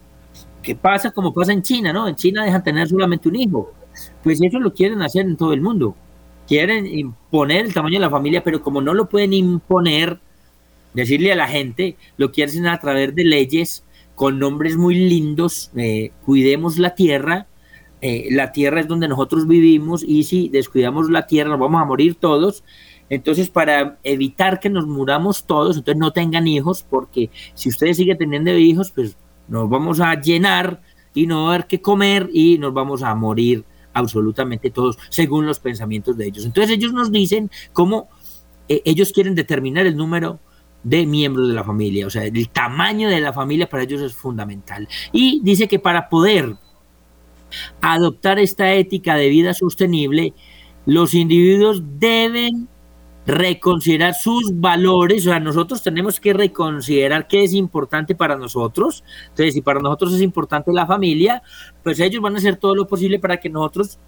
¿Qué pasa como pasa en China, no? En China dejan tener solamente un hijo. Pues eso lo quieren hacer en todo el mundo. Quieren imponer el tamaño de la familia, pero como no lo pueden imponer, decirle a la gente, lo quieren a través de leyes con nombres muy lindos, eh, cuidemos la tierra, eh, la tierra es donde nosotros vivimos y si descuidamos la tierra nos vamos a morir todos. Entonces, para evitar que nos muramos todos, entonces no tengan hijos, porque si ustedes siguen teniendo hijos, pues nos vamos a llenar y no va a haber que comer y nos vamos a morir absolutamente todos, según los pensamientos de ellos. Entonces ellos nos dicen cómo eh, ellos quieren determinar el número de miembros de la familia, o sea, el tamaño de la familia para ellos es fundamental. Y dice que para poder adoptar esta ética de vida sostenible, los individuos deben reconsiderar sus valores, o sea, nosotros tenemos que reconsiderar qué es importante para nosotros. Entonces, si para nosotros es importante la familia, pues ellos van a hacer todo lo posible para que nosotros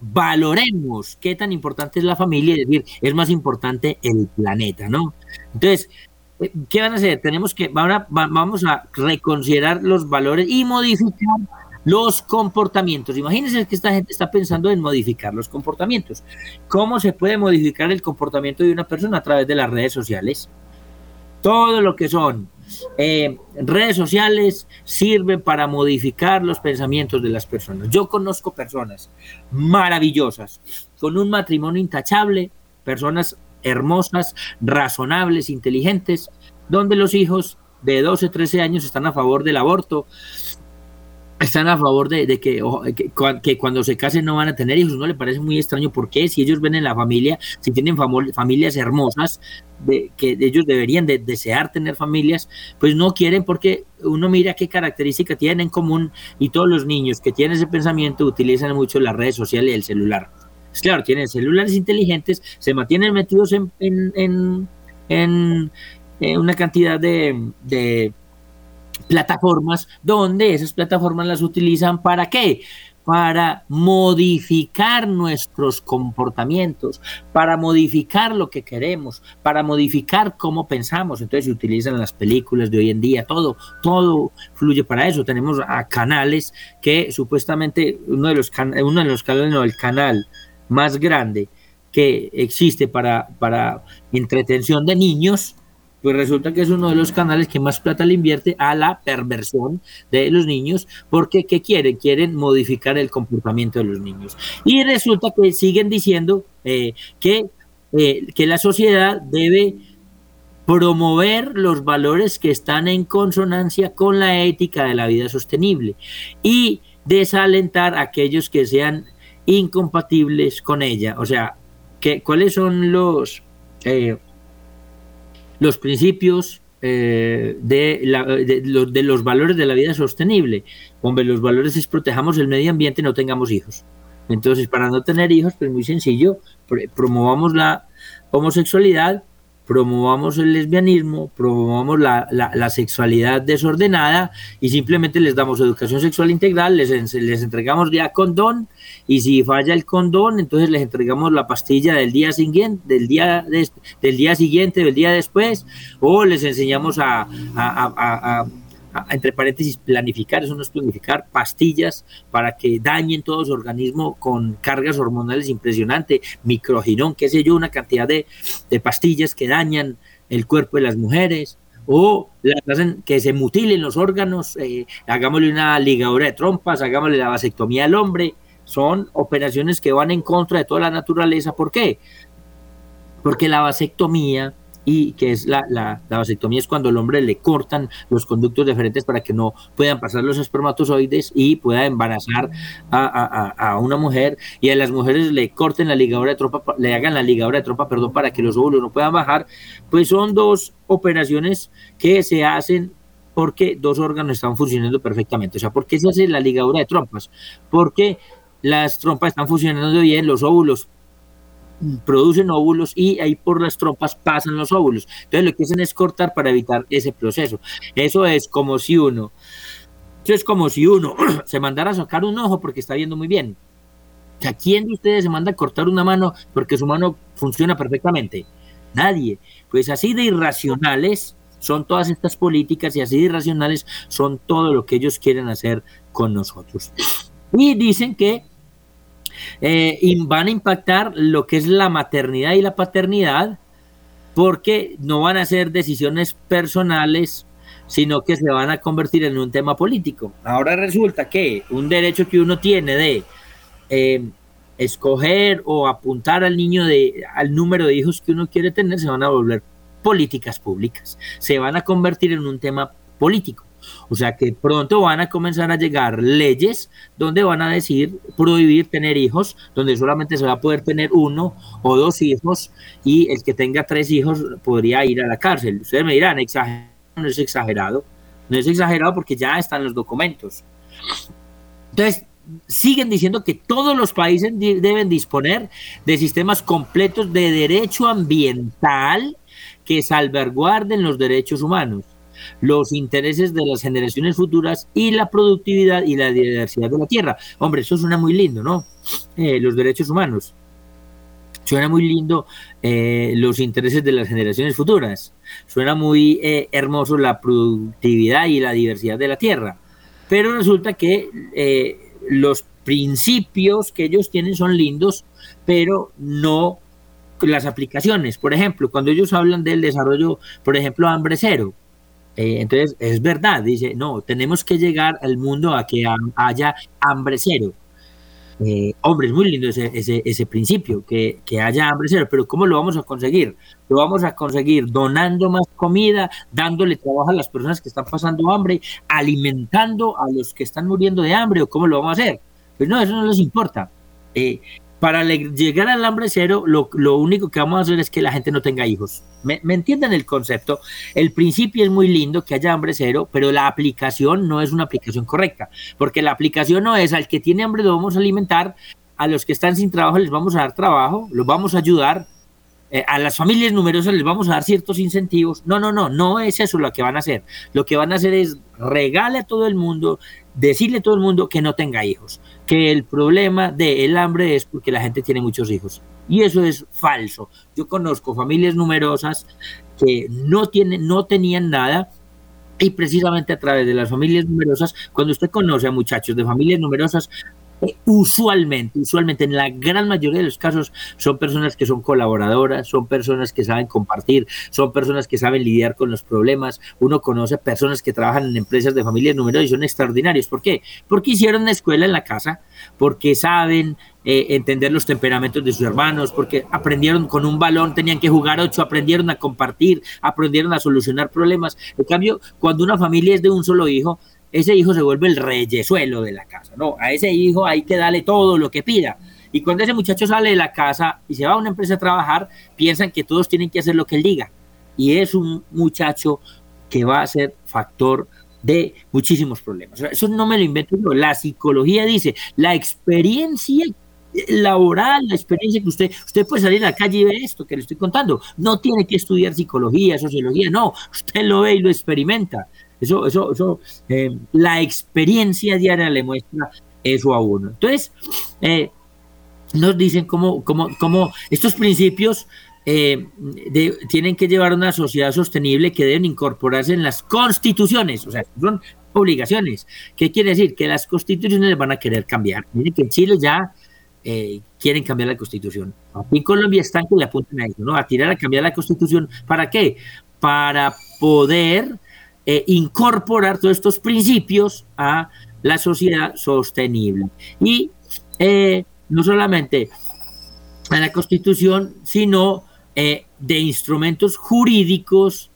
valoremos qué tan importante es la familia, es decir, es más importante el planeta, ¿no? Entonces, ¿qué van a hacer? Tenemos que, vamos a reconsiderar los valores y modificar los comportamientos. Imagínense que esta gente está pensando en modificar los comportamientos. ¿Cómo se puede modificar el comportamiento de una persona a través de las redes sociales? Todo lo que son eh, redes sociales sirven para modificar los pensamientos de las personas. Yo conozco personas maravillosas, con un matrimonio intachable, personas hermosas, razonables, inteligentes, donde los hijos de 12, 13 años están a favor del aborto, están a favor de, que, que, cuando se casen no van a tener hijos. No le parece muy extraño porque si ellos ven en la familia, si tienen familias hermosas, de, que ellos deberían de desear tener familias, pues no quieren porque uno mira qué característica tienen en común y todos los niños que tienen ese pensamiento utilizan mucho las redes sociales y el celular. Es claro, tienen celulares inteligentes, se mantienen metidos en, en, en, una cantidad de plataformas donde esas plataformas las utilizan para qué? Para modificar nuestros comportamientos, para modificar lo que queremos, para modificar cómo pensamos. Entonces se utilizan las películas de hoy en día, todo, todo fluye para eso. Tenemos a canales que supuestamente uno de los, uno de los canales, no, el canal más grande que existe para, para entretención de niños, pues resulta que es uno de los canales que más plata le invierte a la perversión de los niños, porque ¿qué quieren? Quieren modificar el comportamiento de los niños. Y resulta que siguen diciendo eh, que, eh, que la sociedad debe promover los valores que están en consonancia con la ética de la vida sostenible y desalentar aquellos que sean incompatibles con ella. O sea, que, ¿cuáles son los... Eh, los principios eh, de, los, valores de la vida sostenible. Hombre, los valores es protejamos el medio ambiente no tengamos hijos. Entonces, para no tener hijos, pues muy sencillo, promovamos la homosexualidad, promovamos el lesbianismo, promovamos la, la, sexualidad desordenada y simplemente les damos educación sexual integral, les, les entregamos ya condón y si falla el condón, entonces les entregamos la pastilla del día siguiente, del día, del día siguiente, del día después, o les enseñamos a, a entre paréntesis, planificar, eso no es planificar, pastillas para que dañen todo su organismo con cargas hormonales impresionantes, microginón, qué sé yo, una cantidad de, pastillas que dañan el cuerpo de las mujeres, o las hacen que se mutilen los órganos, eh, hagámosle una ligadura de trompas, hagámosle la vasectomía al hombre, son operaciones que van en contra de toda la naturaleza. ¿Por qué? Porque la vasectomía y que es la, la, vasectomía es cuando al hombre le cortan los conductos deferentes para que no puedan pasar los espermatozoides y pueda embarazar a, una mujer y a las mujeres le corten la ligadura de tropa, le hagan la ligadura de tropa, perdón, para que los óvulos no puedan bajar, pues son dos operaciones que se hacen porque dos órganos están funcionando perfectamente. O sea, ¿por qué se hace la ligadura de trompas? Porque las trompas están funcionando bien, los óvulos producen óvulos y ahí por las trompas pasan los óvulos. Entonces lo que hacen es cortar para evitar ese proceso. Eso es como si uno, eso es como si uno (clears throat) se mandara a sacar un ojo porque está viendo muy bien. O ¿quién de ustedes se manda a cortar una mano porque su mano funciona perfectamente? Nadie. Pues así de irracionales son todas estas políticas y así de irracionales son todo lo que ellos quieren hacer con nosotros. Y dicen que eh, van a impactar lo que es la maternidad y la paternidad porque no van a ser decisiones personales, sino que se van a convertir en un tema político. Ahora resulta que un derecho que uno tiene de eh, escoger o apuntar al niño de, al número de hijos que uno quiere tener, se van a volver políticas públicas, se van a convertir en un tema político. O sea que pronto van a comenzar a llegar leyes donde van a decir prohibir tener hijos, donde solamente se va a poder tener uno o dos hijos y el que tenga tres hijos podría ir a la cárcel. Ustedes me dirán, no es exagerado, no es exagerado porque ya están los documentos. Entonces, siguen diciendo que todos los países deben disponer de sistemas completos de derecho ambiental que salvaguarden los derechos humanos los intereses de las generaciones futuras y la productividad y la diversidad de la tierra. Hombre, eso suena muy lindo, ¿no? Eh, los derechos humanos. Suena muy lindo eh, los intereses de las generaciones futuras. Suena muy eh, hermoso la productividad y la diversidad de la tierra. Pero resulta que los principios que ellos tienen son lindos, pero no las aplicaciones. Por ejemplo, cuando ellos hablan del desarrollo, por ejemplo, hambre cero, eh, entonces, es verdad, dice, no, tenemos que llegar al mundo a que haya hambre cero. Eh, hombre, es muy lindo ese, ese, principio, que, que, haya hambre cero, pero ¿cómo lo vamos a conseguir? Lo vamos a conseguir donando más comida, dándole trabajo a las personas que están pasando hambre, alimentando a los que están muriendo de hambre, o cómo lo vamos a hacer. Pues no, eso no les importa. Eh, para llegar al hambre cero, lo, único que vamos a hacer es que la gente no tenga hijos. ¿Me, entienden el concepto? El principio es muy lindo que haya hambre cero, pero la aplicación no es una aplicación correcta, porque la aplicación no es al que tiene hambre lo vamos a alimentar, a los que están sin trabajo les vamos a dar trabajo, los vamos a ayudar, eh, a las familias numerosas les vamos a dar ciertos incentivos. No, no, no, no es eso lo que van a hacer. Lo que van a hacer es regale a todo el mundo, decirle a todo el mundo que no tenga hijos, que el problema del hambre es porque la gente tiene muchos hijos. Y eso es falso. Yo conozco familias numerosas que no, tienen, no tenían nada y precisamente a través de las familias numerosas, cuando usted conoce a muchachos de familias numerosas, usualmente, usualmente en la gran mayoría de los casos son personas que son colaboradoras, son personas que saben compartir, son personas que saben lidiar con los problemas. Uno conoce personas que trabajan en empresas de familias numerosas y son extraordinarios. ¿Por qué? Porque hicieron una escuela en la casa, porque saben eh, entender los temperamentos de sus hermanos, porque aprendieron con un balón, tenían que jugar ocho, aprendieron a compartir, aprendieron a solucionar problemas. En cambio, cuando una familia es de un solo hijo, ese hijo se vuelve el reyesuelo de la casa. No, a ese hijo hay que darle todo lo que pida. Y cuando ese muchacho sale de la casa y se va a una empresa a trabajar, piensan que todos tienen que hacer lo que él diga. Y es un muchacho que va a ser factor de muchísimos problemas. Eso no me lo invento yo. La psicología dice, la experiencia laboral, la experiencia que usted, usted puede salir a la calle y ver esto que le estoy contando. No tiene que estudiar psicología, sociología, no. Usted lo ve y lo experimenta. Eso, eso, eso, eh, la experiencia diaria le muestra eso a uno. Entonces, eh, nos dicen cómo, cómo, cómo estos principios eh, tienen que llevar a una sociedad sostenible que deben incorporarse en las constituciones, o sea, son obligaciones. ¿Qué quiere decir? Que las constituciones van a querer cambiar. Miren que en Chile ya quieren cambiar la constitución. Aquí en Colombia están que le apuntan a eso, ¿no? A tirar a cambiar la constitución. ¿Para qué? Para poder eh, incorporar todos estos principios a la sociedad sostenible. Y eh, no solamente a la constitución, sino eh, de instrumentos jurídicos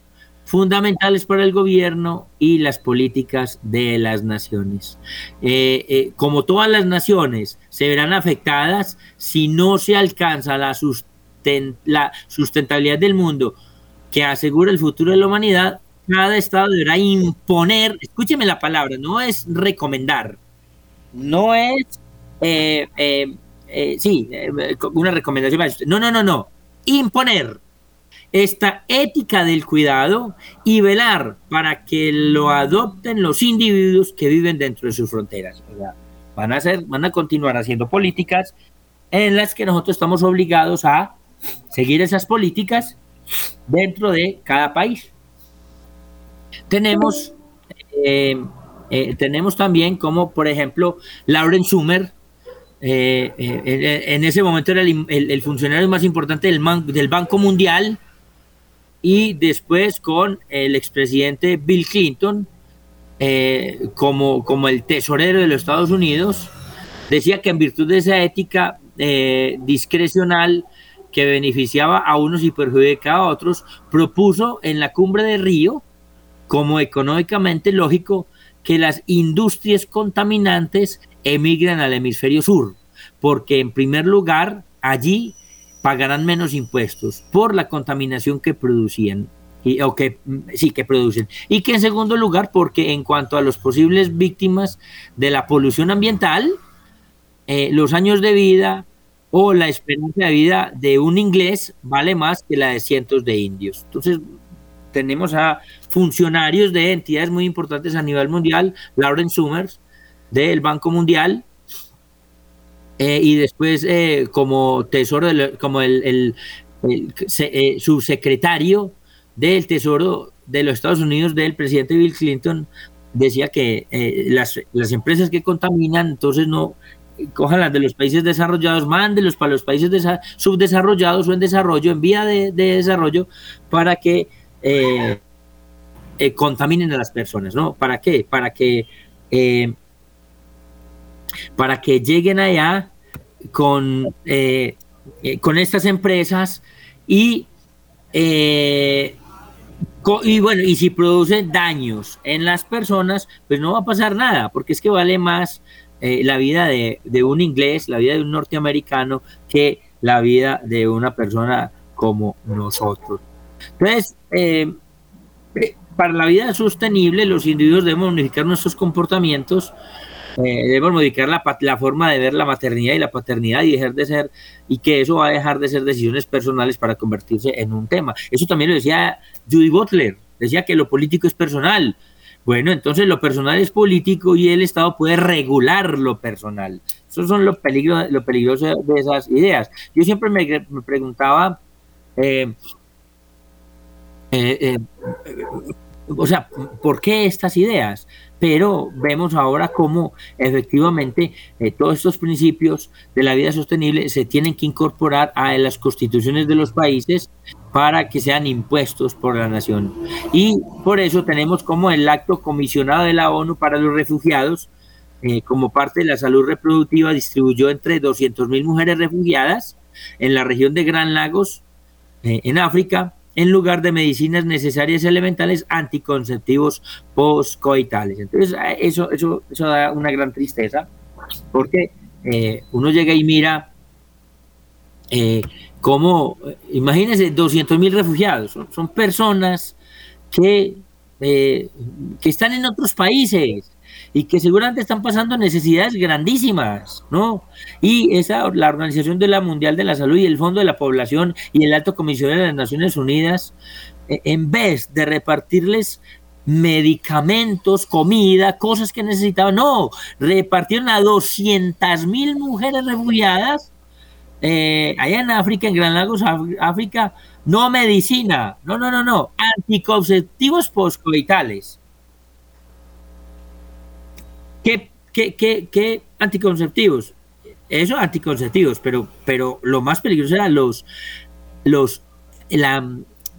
fundamentales para el gobierno y las políticas de las naciones. como todas las naciones se verán afectadas si no se alcanza la, la sustentabilidad del mundo que asegura el futuro de la humanidad, cada estado deberá imponer, escúcheme la palabra, no es recomendar, no es eh, eh, eh, sí, eh, una recomendación. No, no, no, no. Imponer esta ética del cuidado y velar para que lo adopten los individuos que viven dentro de sus fronteras. van a ser, van a continuar haciendo políticas en las que nosotros estamos obligados a seguir esas políticas dentro de cada país. Tenemos, eh, eh, tenemos también como, por ejemplo, Lauren Sumer, eh, en, ese momento era el, funcionario más importante del, del, Banco Mundial, y después con el expresidente Bill Clinton como, como el tesorero de los Estados Unidos, decía que en virtud de esa ética discrecional, que beneficiaba a unos y perjudicaba a otros, propuso en la cumbre de Río, como económicamente lógico, que las industrias contaminantes emigran al hemisferio sur, porque en primer lugar allí pagarán menos impuestos por la contaminación que producían y, o que sí que producen y que en segundo lugar porque en cuanto a los posibles víctimas de la polución ambiental eh, los años de vida o la esperanza de vida de un inglés vale más que la de cientos de indios. Entonces, tenemos a funcionarios de entidades muy importantes a nivel mundial, Lauren Summers, del Banco Mundial, eh, y después eh, como tesoro, como el, eh, subsecretario del Tesoro de los Estados Unidos del presidente Bill Clinton, decía que las, las empresas que contaminan, entonces no, cojan las de los países desarrollados, mándelos para los países subdesarrollados o en desarrollo, en vía de, desarrollo, para que eh, eh, contaminen a las personas, ¿no? ¿Para qué? Para que, eh, para que lleguen allá con, con estas empresas y, y bueno, y si producen daños en las personas, pues no va a pasar nada, porque es que vale más eh, la vida de, un inglés, la vida de un norteamericano, que la vida de una persona como nosotros. Entonces, eh, eh, para la vida sostenible, los individuos debemos modificar nuestros comportamientos, debemos modificar la, la, forma de ver la maternidad y la paternidad y dejar de ser, y que eso va a dejar de ser decisiones personales para convertirse en un tema. Eso también lo decía Judy Butler, decía que lo político es personal, bueno, entonces lo personal es político y el Estado puede regular lo personal. Esos son los peligros, lo peligroso de esas ideas. Yo siempre me, preguntaba, eh, eh, eh, o sea, ¿por qué estas ideas? Pero vemos ahora cómo efectivamente todos estos principios de la vida sostenible se tienen que incorporar a las constituciones de los países para que sean impuestos por la nación. Y por eso tenemos como el acto comisionado de la ONU para los refugiados, eh, como parte de la salud reproductiva, distribuyó entre 200.000 mujeres refugiadas en la región de Gran Lagos, eh, en África, en lugar de medicinas necesarias elementales anticonceptivos postcoitales. Entonces, eso, eso, eso da una gran tristeza, porque eh, uno llega y mira como, imagínense, 200 mil refugiados, son, personas que, eh, que están en otros países y que seguramente están pasando necesidades grandísimas, ¿no? Y esa, la Organización de la Mundial de la Salud y el Fondo de la Población y el Alto Comisionado de las Naciones Unidas, e, en vez de repartirles medicamentos, comida, cosas que necesitaban, no, repartieron a 200 mil mujeres refugiadas eh, allá en África, en Gran Lagos, África, no medicina, no, no, no, no, anticonceptivos postcoitales. ¿Qué, qué, qué, qué anticonceptivos? Eso, anticonceptivos, pero, pero lo más peligroso era los, los, la,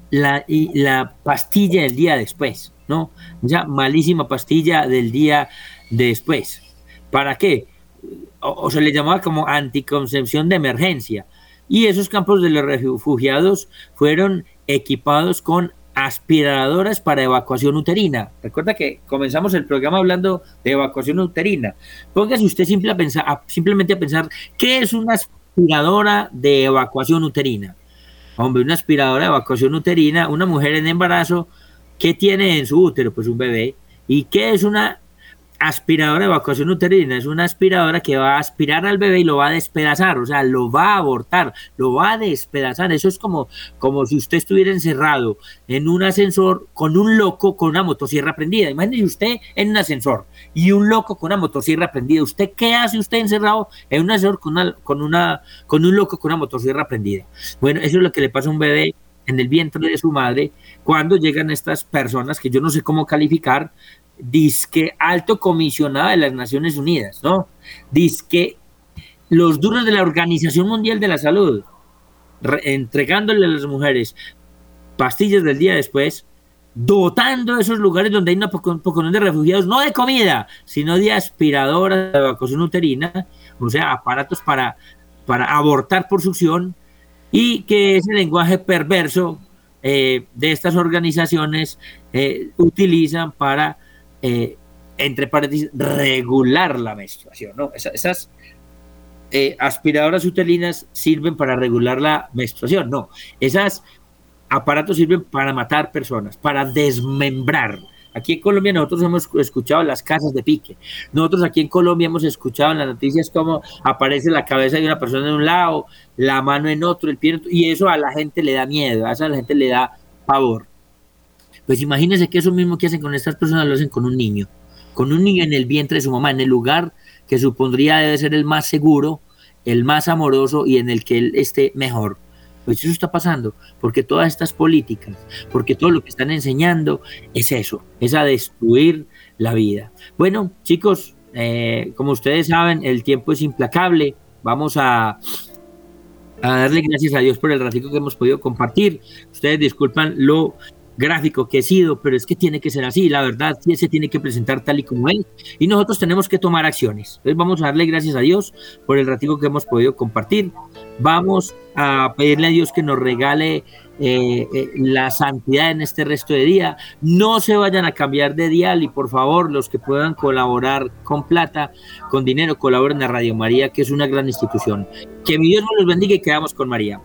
la, la pastilla del día después, ¿no? Ya malísima pastilla del día después. ¿Para qué? o, se le llamaba como anticoncepción de emergencia. Y esos campos de los refugiados fueron equipados con aspiradoras para evacuación uterina. Recuerda que comenzamos el programa hablando de evacuación uterina. Póngase usted simplemente a pensar qué es una aspiradora de evacuación uterina. Hombre, una aspiradora de evacuación uterina, una mujer en embarazo, ¿qué tiene en su útero? Pues un bebé. ¿Y qué es una aspiradora de evacuación uterina es una aspiradora que va a aspirar al bebé y lo va a despedazar, o sea, lo va a abortar, lo va a despedazar. Eso es como, como si usted estuviera encerrado en un ascensor con un loco con una motosierra prendida. Imagínese usted en un ascensor y un loco con una motosierra prendida. ¿Usted qué hace usted encerrado en un ascensor con, con, una, con un loco con una motosierra prendida? Bueno, eso es lo que le pasa a un bebé en el vientre de su madre cuando llegan estas personas que yo no sé cómo calificar, disque alto comisionado de las Naciones Unidas, ¿no? Disque los duros de la Organización Mundial de la Salud, entregándole a las mujeres pastillas del día después, dotando esos lugares donde hay una poco, de refugiados, no de comida, sino de aspiradoras de evacuación uterina, o sea, aparatos para, para abortar por succión, y que ese lenguaje perverso eh, de estas organizaciones eh, utilizan para eh, entre paréntesis, regular la menstruación. ¿no? esas eh, aspiradoras uterinas sirven para regular la menstruación. No, esos aparatos sirven para matar personas, para desmembrar. Aquí en Colombia nosotros hemos escuchado las casas de pique. Nosotros aquí en Colombia hemos escuchado en las noticias cómo aparece la cabeza de una persona en un lado, la mano en otro, el pie en otro, y eso a la gente le da miedo, a eso a la gente le da pavor. Pues imagínense que eso mismo que hacen con estas personas lo hacen con un niño, con un niño en el vientre de su mamá, en el lugar que supondría debe ser el más seguro, el más amoroso y en el que él esté mejor. Pues eso está pasando, porque todas estas políticas, porque todo lo que están enseñando es eso, es a destruir la vida. Bueno, chicos, eh, como ustedes saben, el tiempo es implacable. Vamos a, a darle gracias a Dios por el ratito que hemos podido compartir. Ustedes disculpan lo gráfico que he sido, pero es que tiene que ser así, la verdad, sí se tiene que presentar tal y como él, y nosotros tenemos que tomar acciones. Entonces vamos a darle gracias a Dios por el ratito que hemos podido compartir. Vamos a pedirle a Dios que nos regale eh, eh, la santidad en este resto de día. No se vayan a cambiar de dial y por favor los que puedan colaborar con plata, con dinero, colaboren a Radio María, que es una gran institución. Que mi Dios nos los bendiga y quedamos con María.